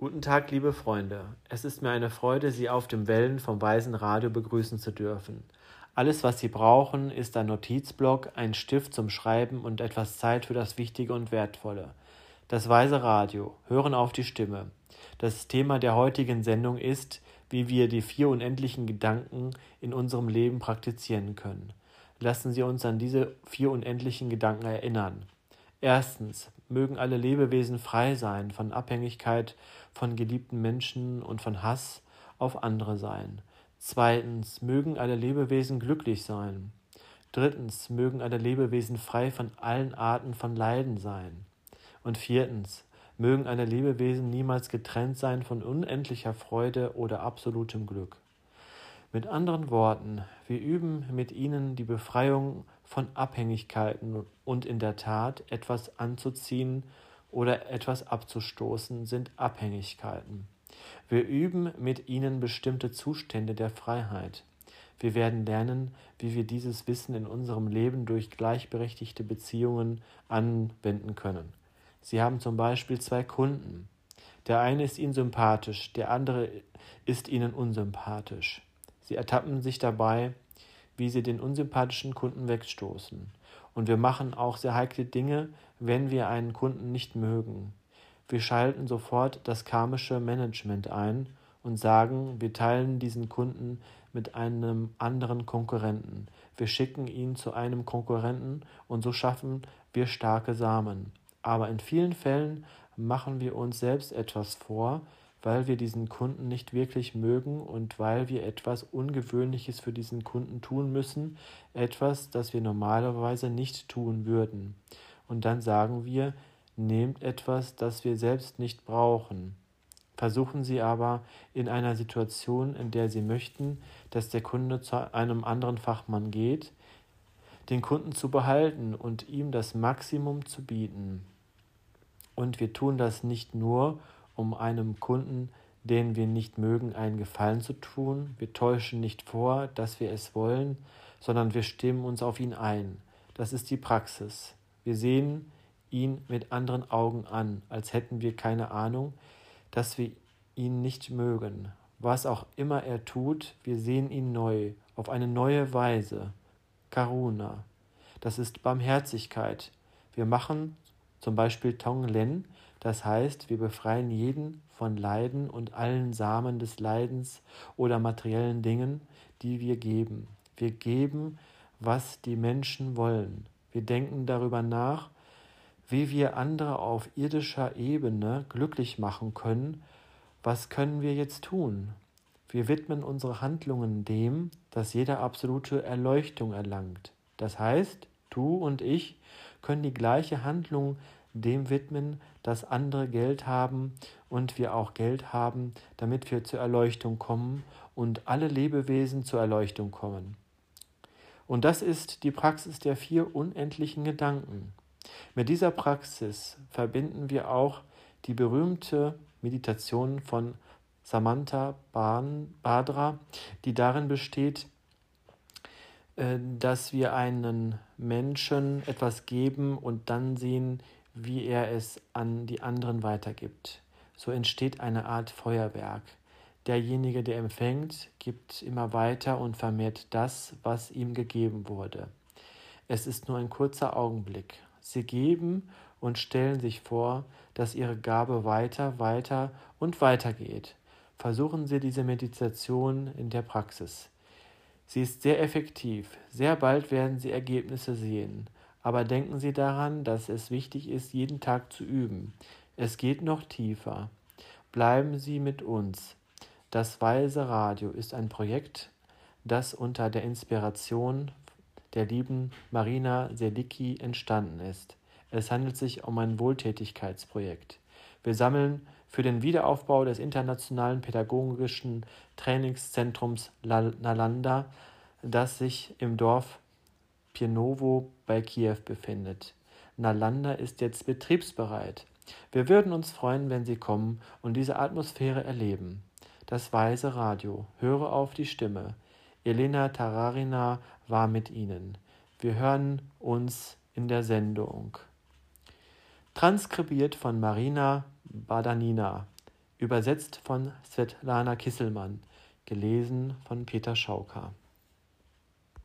Guten Tag, liebe Freunde. Es ist mir eine Freude, Sie auf dem Wellen vom Weisen Radio begrüßen zu dürfen. Alles, was Sie brauchen, ist ein Notizblock, ein Stift zum Schreiben und etwas Zeit für das Wichtige und Wertvolle. Das Weise Radio. Hören auf die Stimme. Das Thema der heutigen Sendung ist, wie wir die vier unendlichen Gedanken in unserem Leben praktizieren können. Lassen Sie uns an diese vier unendlichen Gedanken erinnern. Erstens, mögen alle Lebewesen frei sein von Abhängigkeit von geliebten Menschen und von Hass auf andere sein. Zweitens, mögen alle Lebewesen glücklich sein. Drittens, mögen alle Lebewesen frei von allen Arten von Leiden sein. Und viertens, mögen alle Lebewesen niemals getrennt sein von unendlicher Freude oder absolutem Glück. Mit anderen Worten, wir üben mit ihnen die Befreiung von Abhängigkeiten und in der Tat etwas anzuziehen oder etwas abzustoßen sind Abhängigkeiten. Wir üben mit ihnen bestimmte Zustände der Freiheit. Wir werden lernen, wie wir dieses Wissen in unserem Leben durch gleichberechtigte Beziehungen anwenden können. Sie haben zum Beispiel zwei Kunden. Der eine ist Ihnen sympathisch, der andere ist Ihnen unsympathisch. Sie ertappen sich dabei, wie Sie den unsympathischen Kunden wegstoßen. Und wir machen auch sehr heikle Dinge, wenn wir einen Kunden nicht mögen. Wir schalten sofort das karmische Management ein und sagen, wir teilen diesen Kunden mit einem anderen Konkurrenten. Wir schicken ihn zu einem Konkurrenten und so schaffen wir starke Samen. Aber in vielen Fällen machen wir uns selbst etwas vor, weil wir diesen Kunden nicht wirklich mögen und weil wir etwas Ungewöhnliches für diesen Kunden tun müssen, etwas, das wir normalerweise nicht tun würden. Und dann sagen wir, nehmt etwas, das wir selbst nicht brauchen. Versuchen Sie aber in einer Situation, in der Sie möchten, dass der Kunde zu einem anderen Fachmann geht, den Kunden zu behalten und ihm das Maximum zu bieten. Und wir tun das nicht nur, um einem Kunden, den wir nicht mögen, einen Gefallen zu tun. Wir täuschen nicht vor, dass wir es wollen, sondern wir stimmen uns auf ihn ein. Das ist die Praxis. Wir sehen ihn mit anderen Augen an, als hätten wir keine Ahnung, dass wir ihn nicht mögen. Was auch immer er tut, wir sehen ihn neu, auf eine neue Weise. Karuna. Das ist Barmherzigkeit. Wir machen zum Beispiel Tonglen, das heißt, wir befreien jeden von Leiden und allen Samen des Leidens oder materiellen Dingen, die wir geben. Wir geben, was die Menschen wollen. Wir denken darüber nach, wie wir andere auf irdischer Ebene glücklich machen können. Was können wir jetzt tun? Wir widmen unsere Handlungen dem, dass jeder absolute Erleuchtung erlangt. Das heißt, du und ich können die gleiche Handlung dem widmen, dass andere Geld haben und wir auch Geld haben, damit wir zur Erleuchtung kommen und alle Lebewesen zur Erleuchtung kommen. Und das ist die Praxis der vier unendlichen Gedanken. Mit dieser Praxis verbinden wir auch die berühmte Meditation von Samantha Badra, die darin besteht, äh, dass wir einen Menschen etwas geben und dann sehen, wie er es an die anderen weitergibt. So entsteht eine Art Feuerwerk. Derjenige, der empfängt, gibt immer weiter und vermehrt das, was ihm gegeben wurde. Es ist nur ein kurzer Augenblick. Sie geben und stellen sich vor, dass ihre Gabe weiter, weiter und weiter geht. Versuchen Sie diese Meditation in der Praxis. Sie ist sehr effektiv. Sehr bald werden Sie Ergebnisse sehen. Aber denken Sie daran, dass es wichtig ist, jeden Tag zu üben. Es geht noch tiefer. Bleiben Sie mit uns. Das Weise Radio ist ein Projekt, das unter der Inspiration der lieben Marina Selicki entstanden ist. Es handelt sich um ein Wohltätigkeitsprojekt. Wir sammeln für den Wiederaufbau des internationalen pädagogischen Trainingszentrums Nalanda, das sich im Dorf Pirnowo bei Kiew befindet. Nalanda ist jetzt betriebsbereit. Wir würden uns freuen, wenn Sie kommen und diese Atmosphäre erleben. Das Weise Radio. Höre auf die Stimme. Elena Tararina war mit Ihnen. Wir hören uns in der Sendung. Transkribiert von Marina Badanina. Übersetzt von Svetlana Kisselmann. Gelesen von Peter Schauka.